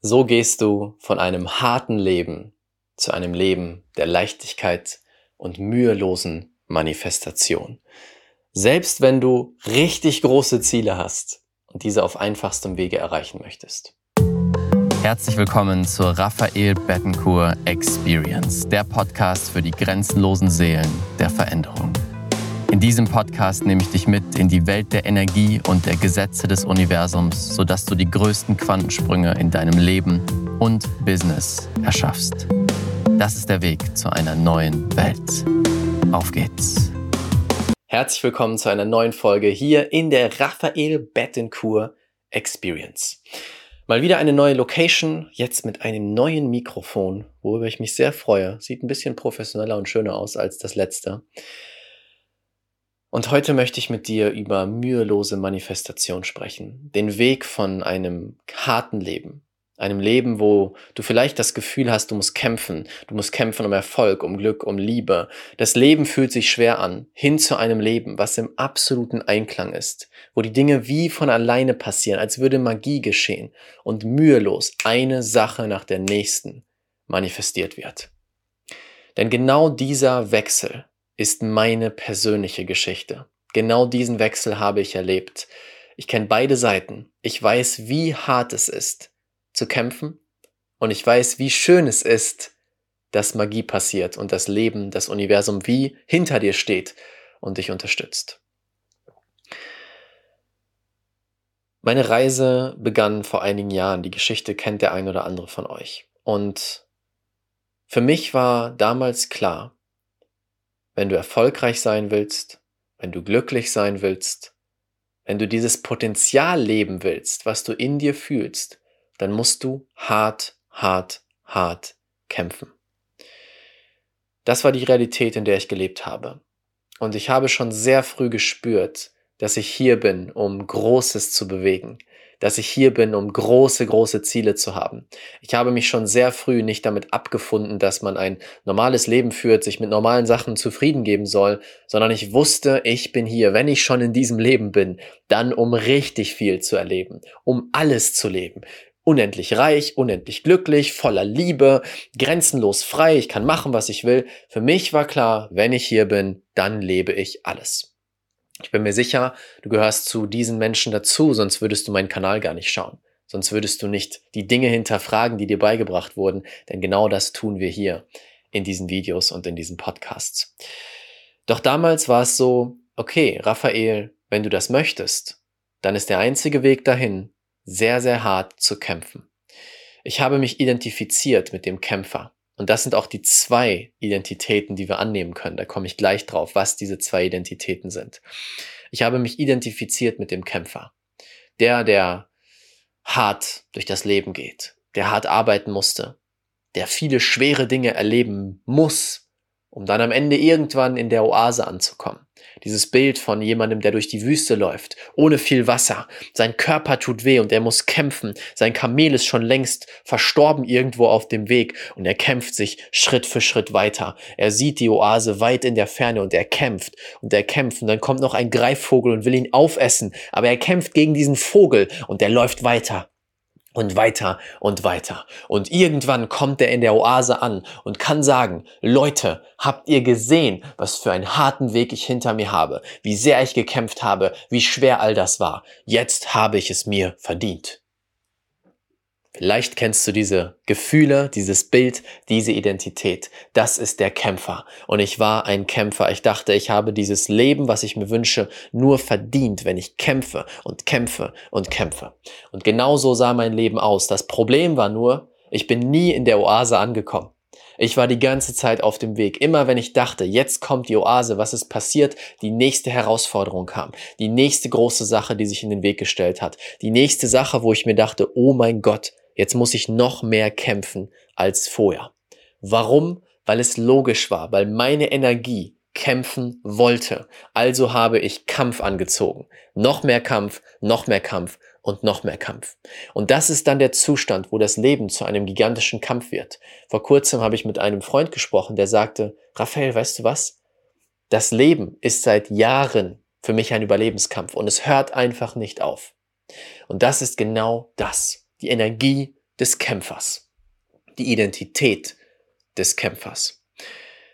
So gehst du von einem harten Leben zu einem Leben der Leichtigkeit und mühelosen Manifestation. Selbst wenn du richtig große Ziele hast und diese auf einfachstem Wege erreichen möchtest. Herzlich willkommen zur Raphael Bettencourt Experience, der Podcast für die grenzenlosen Seelen der Veränderung. In diesem Podcast nehme ich dich mit in die Welt der Energie und der Gesetze des Universums, sodass du die größten Quantensprünge in deinem Leben und Business erschaffst. Das ist der Weg zu einer neuen Welt. Auf geht's. Herzlich willkommen zu einer neuen Folge hier in der Raphael Bettencourt Experience. Mal wieder eine neue Location, jetzt mit einem neuen Mikrofon, worüber ich mich sehr freue. Sieht ein bisschen professioneller und schöner aus als das letzte. Und heute möchte ich mit dir über mühelose Manifestation sprechen. Den Weg von einem harten Leben. Einem Leben, wo du vielleicht das Gefühl hast, du musst kämpfen. Du musst kämpfen um Erfolg, um Glück, um Liebe. Das Leben fühlt sich schwer an. Hin zu einem Leben, was im absoluten Einklang ist. Wo die Dinge wie von alleine passieren, als würde Magie geschehen. Und mühelos eine Sache nach der nächsten manifestiert wird. Denn genau dieser Wechsel ist meine persönliche Geschichte. Genau diesen Wechsel habe ich erlebt. Ich kenne beide Seiten. Ich weiß, wie hart es ist, zu kämpfen. Und ich weiß, wie schön es ist, dass Magie passiert und das Leben, das Universum wie hinter dir steht und dich unterstützt. Meine Reise begann vor einigen Jahren. Die Geschichte kennt der ein oder andere von euch. Und für mich war damals klar, wenn du erfolgreich sein willst, wenn du glücklich sein willst, wenn du dieses Potenzial leben willst, was du in dir fühlst, dann musst du hart, hart, hart kämpfen. Das war die Realität, in der ich gelebt habe. Und ich habe schon sehr früh gespürt, dass ich hier bin, um Großes zu bewegen, dass ich hier bin, um große, große Ziele zu haben. Ich habe mich schon sehr früh nicht damit abgefunden, dass man ein normales Leben führt, sich mit normalen Sachen zufrieden geben soll, sondern ich wusste, ich bin hier, wenn ich schon in diesem Leben bin, dann um richtig viel zu erleben, um alles zu leben, unendlich reich, unendlich glücklich, voller Liebe, grenzenlos frei, ich kann machen, was ich will. Für mich war klar, wenn ich hier bin, dann lebe ich alles. Ich bin mir sicher, du gehörst zu diesen Menschen dazu, sonst würdest du meinen Kanal gar nicht schauen. Sonst würdest du nicht die Dinge hinterfragen, die dir beigebracht wurden, denn genau das tun wir hier in diesen Videos und in diesen Podcasts. Doch damals war es so, okay, Raphael, wenn du das möchtest, dann ist der einzige Weg dahin, sehr, sehr hart zu kämpfen. Ich habe mich identifiziert mit dem Kämpfer. Und das sind auch die zwei Identitäten, die wir annehmen können. Da komme ich gleich drauf, was diese zwei Identitäten sind. Ich habe mich identifiziert mit dem Kämpfer. Der, der hart durch das Leben geht, der hart arbeiten musste, der viele schwere Dinge erleben muss, um dann am Ende irgendwann in der Oase anzukommen. Dieses Bild von jemandem, der durch die Wüste läuft, ohne viel Wasser. Sein Körper tut weh und er muss kämpfen. Sein Kamel ist schon längst verstorben irgendwo auf dem Weg und er kämpft sich Schritt für Schritt weiter. Er sieht die Oase weit in der Ferne und er kämpft und er kämpft und dann kommt noch ein Greifvogel und will ihn aufessen, aber er kämpft gegen diesen Vogel und er läuft weiter und weiter und weiter. Und irgendwann kommt er in der Oase an und kann sagen, Leute, habt ihr gesehen, was für einen harten Weg ich hinter mir habe, wie sehr ich gekämpft habe, wie schwer all das war. Jetzt habe ich es mir verdient. Vielleicht kennst du diese Gefühle, dieses Bild, diese Identität. Das ist der Kämpfer. Und ich war ein Kämpfer. Ich dachte, ich habe dieses Leben, was ich mir wünsche, nur verdient, wenn ich kämpfe und kämpfe und kämpfe. Und genau so sah mein Leben aus. Das Problem war nur, ich bin nie in der Oase angekommen. Ich war die ganze Zeit auf dem Weg. Immer wenn ich dachte, jetzt kommt die Oase, was ist passiert? Die nächste Herausforderung kam. Die nächste große Sache, die sich in den Weg gestellt hat. Die nächste Sache, wo ich mir dachte, oh mein Gott, Jetzt muss ich noch mehr kämpfen als vorher. Warum? Weil es logisch war, weil meine Energie kämpfen wollte. Also habe ich Kampf angezogen. Noch mehr Kampf, noch mehr Kampf und noch mehr Kampf. Und das ist dann der Zustand, wo das Leben zu einem gigantischen Kampf wird. Vor kurzem habe ich mit einem Freund gesprochen, der sagte, Raphael, weißt du was? Das Leben ist seit Jahren für mich ein Überlebenskampf und es hört einfach nicht auf. Und das ist genau das die Energie des Kämpfers, die Identität des Kämpfers.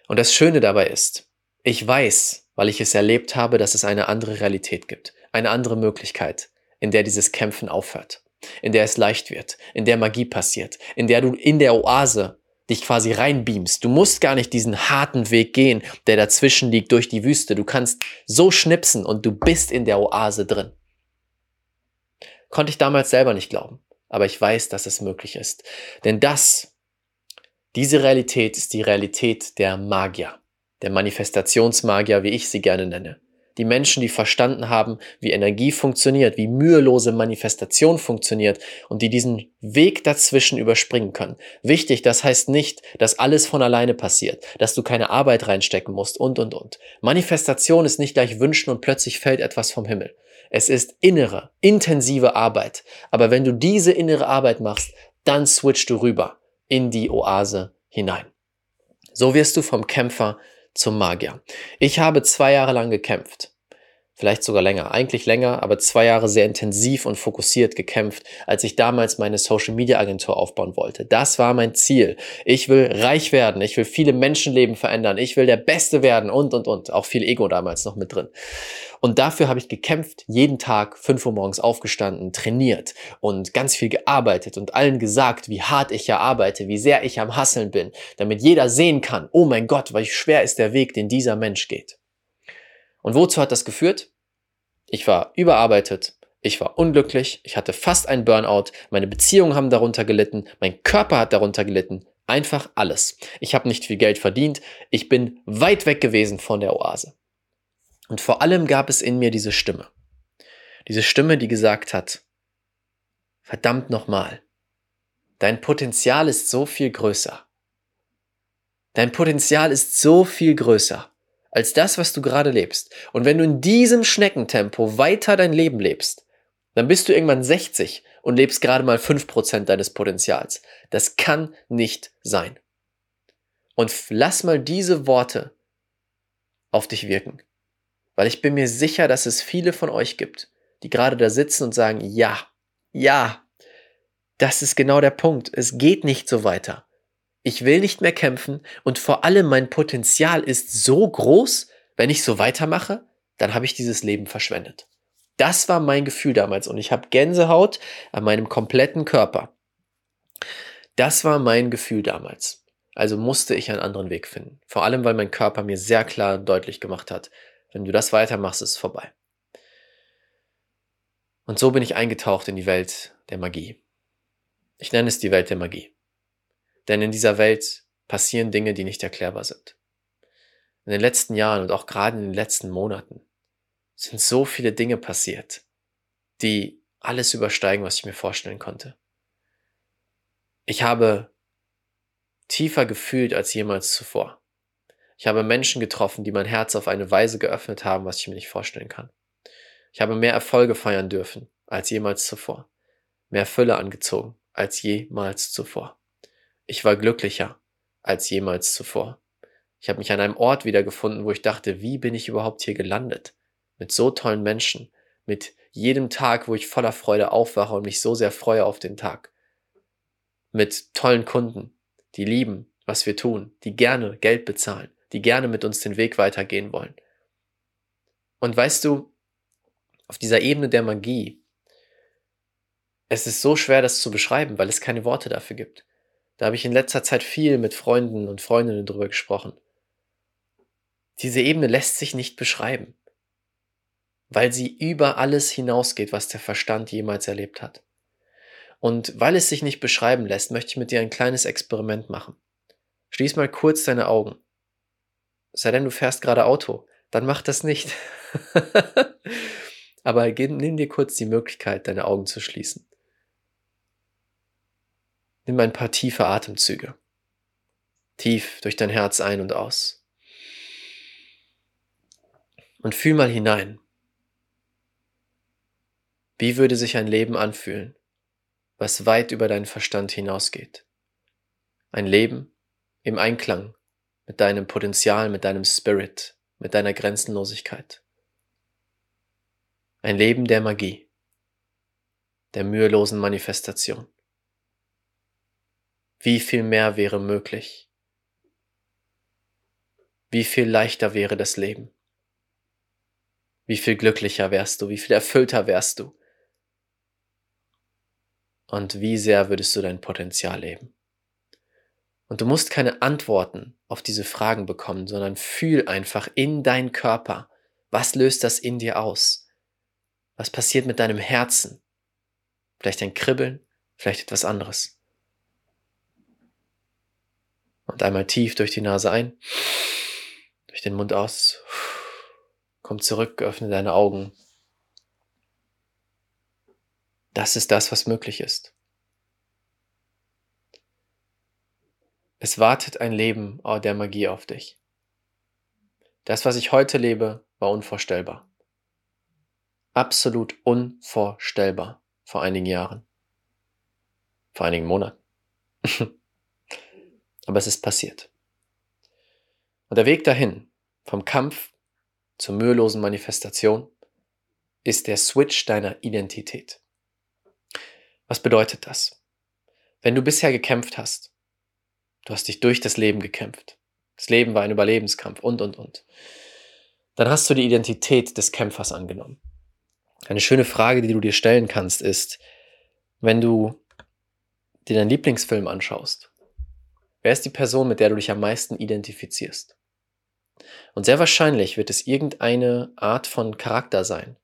Und das Schöne dabei ist, ich weiß, weil ich es erlebt habe, dass es eine andere Realität gibt, eine andere Möglichkeit, in der dieses Kämpfen aufhört, in der es leicht wird, in der Magie passiert, in der du in der Oase dich quasi reinbeamst. Du musst gar nicht diesen harten Weg gehen, der dazwischen liegt durch die Wüste. Du kannst so schnipsen und du bist in der Oase drin. Konnte ich damals selber nicht glauben, aber ich weiß, dass es möglich ist. Denn das, diese Realität ist die Realität der Magier, der Manifestationsmagier, wie ich sie gerne nenne die Menschen, die verstanden haben, wie Energie funktioniert, wie mühelose Manifestation funktioniert und die diesen Weg dazwischen überspringen können. Wichtig, das heißt nicht, dass alles von alleine passiert, dass du keine Arbeit reinstecken musst und, und, und. Manifestation ist nicht gleich wünschen und plötzlich fällt etwas vom Himmel. Es ist innere, intensive Arbeit. Aber wenn du diese innere Arbeit machst, dann switchst du rüber in die Oase hinein. So wirst du vom Kämpfer zum Magier. Ich habe zwei Jahre lang gekämpft. Vielleicht sogar länger, eigentlich länger, aber zwei Jahre sehr intensiv und fokussiert gekämpft, als ich damals meine Social Media Agentur aufbauen wollte. Das war mein Ziel. Ich will reich werden, ich will viele Menschenleben verändern, ich will der Beste werden und, und, und. Auch viel Ego damals noch mit drin. Und dafür habe ich gekämpft, jeden Tag fünf Uhr morgens aufgestanden, trainiert und ganz viel gearbeitet und allen gesagt, wie hart ich ja arbeite, wie sehr ich am Hasseln bin, damit jeder sehen kann, oh mein Gott, wie schwer ist der Weg, den dieser Mensch geht. Und wozu hat das geführt? Ich war überarbeitet, ich war unglücklich, ich hatte fast einen Burnout, meine Beziehungen haben darunter gelitten, mein Körper hat darunter gelitten, einfach alles. Ich habe nicht viel Geld verdient, ich bin weit weg gewesen von der Oase. Und vor allem gab es in mir diese Stimme. Diese Stimme, die gesagt hat, verdammt nochmal, dein Potenzial ist so viel größer. Dein Potenzial ist so viel größer als das, was du gerade lebst. Und wenn du in diesem Schneckentempo weiter dein Leben lebst, dann bist du irgendwann 60 und lebst gerade mal 5% deines Potenzials. Das kann nicht sein. Und lass mal diese Worte auf dich wirken. Weil ich bin mir sicher, dass es viele von euch gibt, die gerade da sitzen und sagen, ja, ja, das ist genau der Punkt. Es geht nicht so weiter ich will nicht mehr kämpfen und vor allem mein Potenzial ist so groß, wenn ich so weitermache, dann habe ich dieses Leben verschwendet. Das war mein Gefühl damals und ich habe Gänsehaut an meinem kompletten Körper. Das war mein Gefühl damals. Also musste ich einen anderen Weg finden. Vor allem, weil mein Körper mir sehr klar und deutlich gemacht hat, wenn du das weitermachst, ist es vorbei. Und so bin ich eingetaucht in die Welt der Magie. Ich nenne es die Welt der Magie. Denn in dieser Welt passieren Dinge, die nicht erklärbar sind. In den letzten Jahren und auch gerade in den letzten Monaten sind so viele Dinge passiert, die alles übersteigen, was ich mir vorstellen konnte. Ich habe tiefer gefühlt als jemals zuvor. Ich habe Menschen getroffen, die mein Herz auf eine Weise geöffnet haben, was ich mir nicht vorstellen kann. Ich habe mehr Erfolge feiern dürfen als jemals zuvor. Mehr Fülle angezogen als jemals zuvor. Ich war glücklicher als jemals zuvor. Ich habe mich an einem Ort wiedergefunden, wo ich dachte, wie bin ich überhaupt hier gelandet? Mit so tollen Menschen, mit jedem Tag, wo ich voller Freude aufwache und mich so sehr freue auf den Tag. Mit tollen Kunden, die lieben, was wir tun, die gerne Geld bezahlen, die gerne mit uns den Weg weitergehen wollen. Und weißt du, auf dieser Ebene der Magie, es ist so schwer, das zu beschreiben, weil es keine Worte dafür gibt. Da habe ich in letzter Zeit viel mit Freunden und Freundinnen drüber gesprochen. Diese Ebene lässt sich nicht beschreiben, weil sie über alles hinausgeht, was der Verstand jemals erlebt hat. Und weil es sich nicht beschreiben lässt, möchte ich mit dir ein kleines Experiment machen. Schließ mal kurz deine Augen. Sei denn, du fährst gerade Auto, dann mach das nicht. Aber nimm dir kurz die Möglichkeit, deine Augen zu schließen. Nimm ein paar tiefe Atemzüge. Tief durch dein Herz ein und aus. Und fühl mal hinein. Wie würde sich ein Leben anfühlen, was weit über deinen Verstand hinausgeht? Ein Leben im Einklang mit deinem Potenzial, mit deinem Spirit, mit deiner Grenzenlosigkeit. Ein Leben der Magie, der mühelosen Manifestation. Wie viel mehr wäre möglich? Wie viel leichter wäre das Leben? Wie viel glücklicher wärst du? Wie viel erfüllter wärst du? Und wie sehr würdest du dein Potenzial leben? Und du musst keine Antworten auf diese Fragen bekommen, sondern fühl einfach in deinen Körper. Was löst das in dir aus? Was passiert mit deinem Herzen? Vielleicht ein Kribbeln, vielleicht etwas anderes. Und einmal tief durch die Nase ein, durch den Mund aus. Komm zurück, öffne deine Augen. Das ist das, was möglich ist. Es wartet ein Leben der Magie auf dich. Das, was ich heute lebe, war unvorstellbar. Absolut unvorstellbar vor einigen Jahren. Vor einigen Monaten. Aber es ist passiert. Und der Weg dahin, vom Kampf zur mühelosen Manifestation, ist der Switch deiner Identität. Was bedeutet das? Wenn du bisher gekämpft hast, du hast dich durch das Leben gekämpft, das Leben war ein Überlebenskampf und, und, und, dann hast du die Identität des Kämpfers angenommen. Eine schöne Frage, die du dir stellen kannst, ist, wenn du dir deinen Lieblingsfilm anschaust, wer ist die Person, mit der du dich am meisten identifizierst? Und sehr wahrscheinlich wird es irgendeine Art von Charakter sein,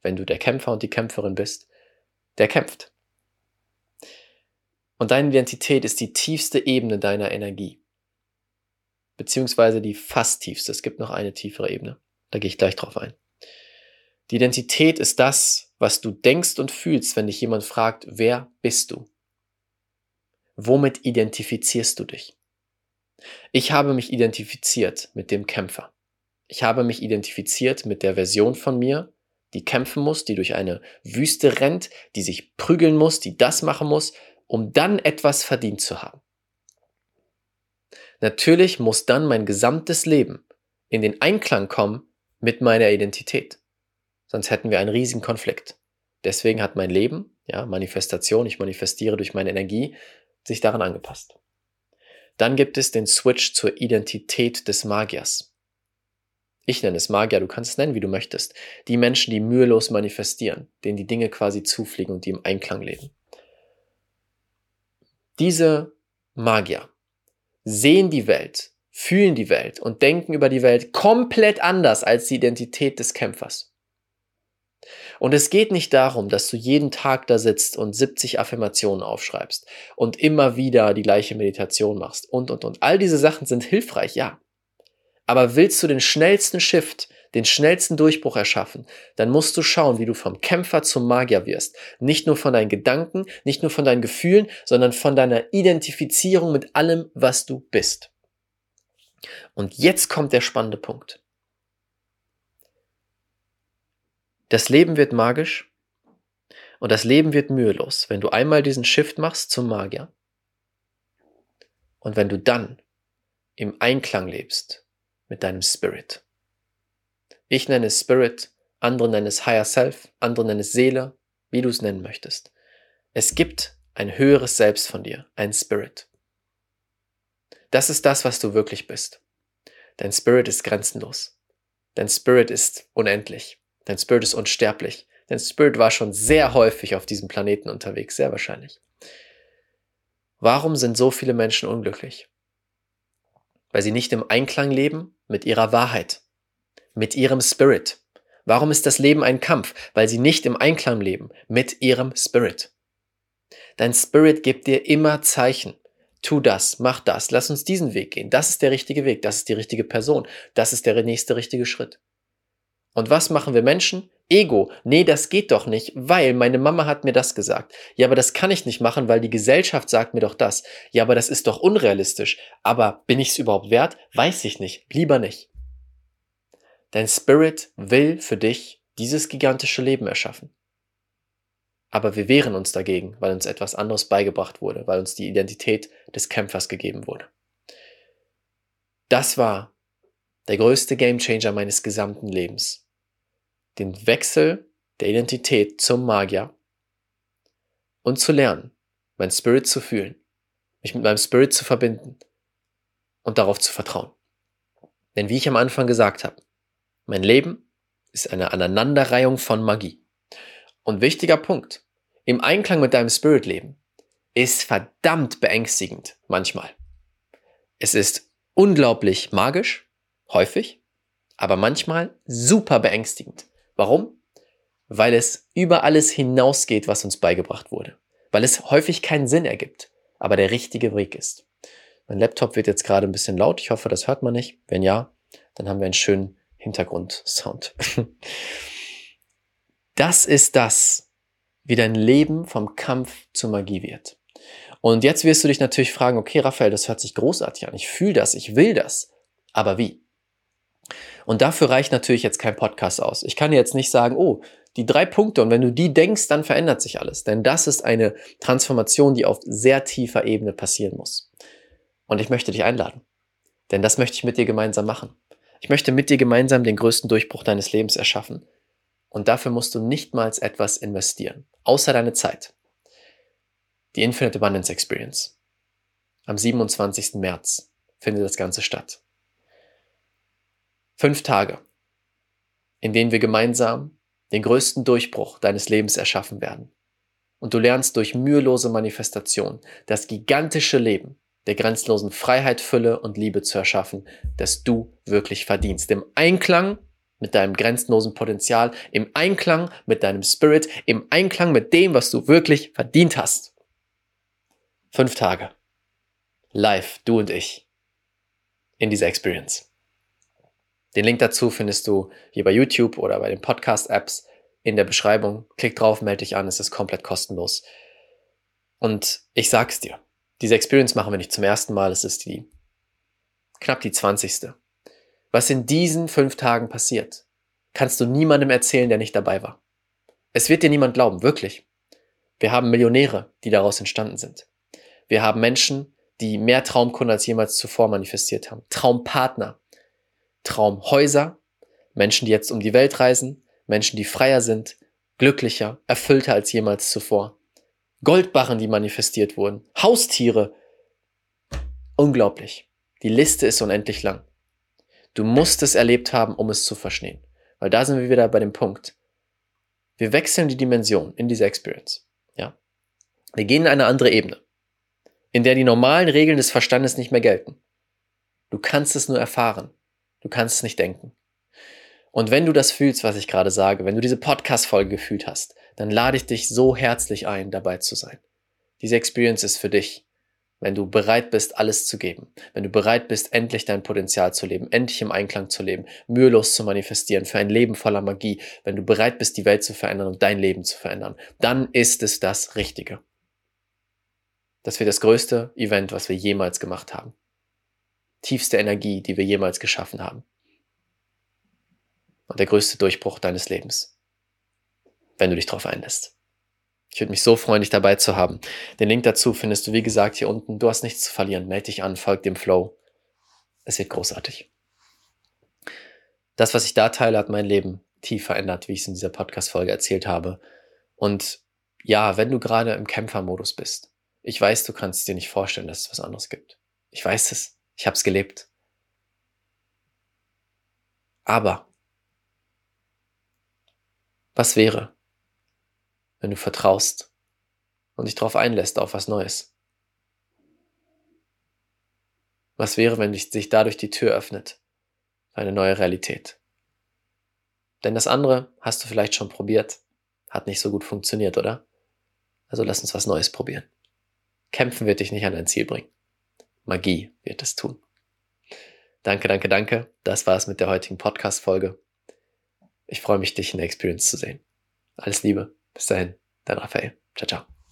wenn du der Kämpfer und die Kämpferin bist, der kämpft. Und deine Identität ist die tiefste Ebene deiner Energie. Beziehungsweise die fast tiefste. Es gibt noch eine tiefere Ebene. Da gehe ich gleich drauf ein. Die Identität ist das, was du denkst und fühlst, wenn dich jemand fragt, wer bist du? Womit identifizierst du dich? Ich habe mich identifiziert mit dem Kämpfer. Ich habe mich identifiziert mit der Version von mir, die kämpfen muss, die durch eine Wüste rennt, die sich prügeln muss, die das machen muss, um dann etwas verdient zu haben. Natürlich muss dann mein gesamtes Leben in den Einklang kommen mit meiner Identität. Sonst hätten wir einen riesigen Konflikt. Deswegen hat mein Leben, ja, Manifestation, ich manifestiere durch meine Energie, sich daran angepasst. Dann gibt es den Switch zur Identität des Magiers. Ich nenne es Magier, du kannst es nennen, wie du möchtest. Die Menschen, die mühelos manifestieren, denen die Dinge quasi zufliegen und die im Einklang leben. Diese Magier sehen die Welt, fühlen die Welt und denken über die Welt komplett anders als die Identität des Kämpfers. Und es geht nicht darum, dass du jeden Tag da sitzt und 70 Affirmationen aufschreibst und immer wieder die gleiche Meditation machst und, und, und. All diese Sachen sind hilfreich, ja. Aber willst du den schnellsten Shift, den schnellsten Durchbruch erschaffen, dann musst du schauen, wie du vom Kämpfer zum Magier wirst. Nicht nur von deinen Gedanken, nicht nur von deinen Gefühlen, sondern von deiner Identifizierung mit allem, was du bist. Und jetzt kommt der spannende Punkt. Das Leben wird magisch und das Leben wird mühelos, wenn du einmal diesen Shift machst zum Magier. Und wenn du dann im Einklang lebst mit deinem Spirit. Ich nenne es Spirit, andere nennen es Higher Self, andere nennen es Seele, wie du es nennen möchtest. Es gibt ein höheres Selbst von dir, ein Spirit. Das ist das, was du wirklich bist. Dein Spirit ist grenzenlos. Dein Spirit ist unendlich. Dein Spirit ist unsterblich. Dein Spirit war schon sehr häufig auf diesem Planeten unterwegs, sehr wahrscheinlich. Warum sind so viele Menschen unglücklich? Weil sie nicht im Einklang leben mit ihrer Wahrheit, mit ihrem Spirit. Warum ist das Leben ein Kampf? Weil sie nicht im Einklang leben mit ihrem Spirit. Dein Spirit gibt dir immer Zeichen. Tu das, mach das, lass uns diesen Weg gehen. Das ist der richtige Weg, das ist die richtige Person, das ist der nächste richtige Schritt. Und was machen wir Menschen? Ego. Nee, das geht doch nicht, weil meine Mama hat mir das gesagt. Ja, aber das kann ich nicht machen, weil die Gesellschaft sagt mir doch das. Ja, aber das ist doch unrealistisch. Aber bin ich es überhaupt wert? Weiß ich nicht. Lieber nicht. Dein Spirit will für dich dieses gigantische Leben erschaffen. Aber wir wehren uns dagegen, weil uns etwas anderes beigebracht wurde, weil uns die Identität des Kämpfers gegeben wurde. Das war der größte Gamechanger meines gesamten Lebens den Wechsel der Identität zum Magier und zu lernen, mein Spirit zu fühlen mich mit meinem Spirit zu verbinden und darauf zu vertrauen. Denn wie ich am Anfang gesagt habe, mein Leben ist eine Aneinanderreihung von Magie. Und wichtiger Punkt, im Einklang mit deinem Spirit leben ist verdammt beängstigend manchmal. Es ist unglaublich magisch, häufig, aber manchmal super beängstigend. Warum? Weil es über alles hinausgeht, was uns beigebracht wurde. Weil es häufig keinen Sinn ergibt, aber der richtige Weg ist. Mein Laptop wird jetzt gerade ein bisschen laut. Ich hoffe, das hört man nicht. Wenn ja, dann haben wir einen schönen Hintergrundsound. Das ist das, wie dein Leben vom Kampf zur Magie wird. Und jetzt wirst du dich natürlich fragen, okay, Raphael, das hört sich großartig an. Ich fühle das, ich will das. Aber wie? Und dafür reicht natürlich jetzt kein Podcast aus. Ich kann dir jetzt nicht sagen, oh, die drei Punkte und wenn du die denkst, dann verändert sich alles. Denn das ist eine Transformation, die auf sehr tiefer Ebene passieren muss. Und ich möchte dich einladen. Denn das möchte ich mit dir gemeinsam machen. Ich möchte mit dir gemeinsam den größten Durchbruch deines Lebens erschaffen. Und dafür musst du nichtmals etwas investieren, außer deine Zeit. Die Infinite Abundance Experience. Am 27. März findet das Ganze statt. Fünf Tage, in denen wir gemeinsam den größten Durchbruch deines Lebens erschaffen werden. Und du lernst durch mühelose Manifestation das gigantische Leben der grenzlosen Freiheit, Fülle und Liebe zu erschaffen, das du wirklich verdienst. Im Einklang mit deinem grenzenlosen Potenzial, im Einklang mit deinem Spirit, im Einklang mit dem, was du wirklich verdient hast. Fünf Tage. Live, du und ich. In dieser Experience. Den Link dazu findest du hier bei YouTube oder bei den Podcast-Apps in der Beschreibung. Klick drauf, melde dich an, es ist komplett kostenlos. Und ich sag's dir, diese Experience machen wir nicht zum ersten Mal, es ist die knapp die zwanzigste. Was in diesen fünf Tagen passiert, kannst du niemandem erzählen, der nicht dabei war. Es wird dir niemand glauben, wirklich. Wir haben Millionäre, die daraus entstanden sind. Wir haben Menschen, die mehr Traumkunden als jemals zuvor manifestiert haben. Traumpartner, Traumhäuser, Menschen, die jetzt um die Welt reisen, Menschen, die freier sind, glücklicher, erfüllter als jemals zuvor. Goldbarren, die manifestiert wurden, Haustiere. Unglaublich. Die Liste ist unendlich lang. Du musst es erlebt haben, um es zu verstehen. Weil da sind wir wieder bei dem Punkt. Wir wechseln die Dimension in dieser Experience. Ja. Wir gehen in eine andere Ebene, in der die normalen Regeln des Verstandes nicht mehr gelten. Du kannst es nur erfahren. Du kannst es nicht denken. Und wenn du das fühlst, was ich gerade sage, wenn du diese Podcast-Folge gefühlt hast, dann lade ich dich so herzlich ein, dabei zu sein. Diese Experience ist für dich wenn du bereit bist, alles zu geben, wenn du bereit bist, endlich dein Potenzial zu leben, endlich im Einklang zu leben, mühelos zu manifestieren, für ein Leben voller Magie, wenn du bereit bist, die Welt zu verändern und dein Leben zu verändern, dann ist es das Richtige. Das wird das größte Event, was wir jemals gemacht haben. Tiefste Energie, die wir jemals geschaffen haben. Und der größte Durchbruch deines Lebens, wenn du dich darauf einlässt. Ich würde mich so freuen, dich dabei zu haben. Den Link dazu findest du, wie gesagt, hier unten. Du hast nichts zu verlieren. Meld dich an, folg dem Flow. Es wird großartig. Das, was ich da teile, hat mein Leben tief verändert, wie ich es in dieser Podcast-Folge erzählt habe. Und ja, wenn du gerade im Kämpfermodus bist, ich weiß, du kannst dir nicht vorstellen, dass es was anderes gibt. Ich weiß es. Ich habe es gelebt. Aber was wäre, wenn du vertraust und dich darauf einlässt auf was Neues? Was wäre, wenn sich dadurch die Tür öffnet für eine neue Realität? Denn das andere hast du vielleicht schon probiert, hat nicht so gut funktioniert, oder? Also lass uns was Neues probieren. Kämpfen wird dich nicht an dein Ziel bringen. Magie wird es tun. Danke, danke, danke. Das war es mit der heutigen Podcast-Folge. Ich freue mich, dich in der Experience zu sehen. Alles Liebe. Bis dahin, dein Raphael. Ciao, ciao.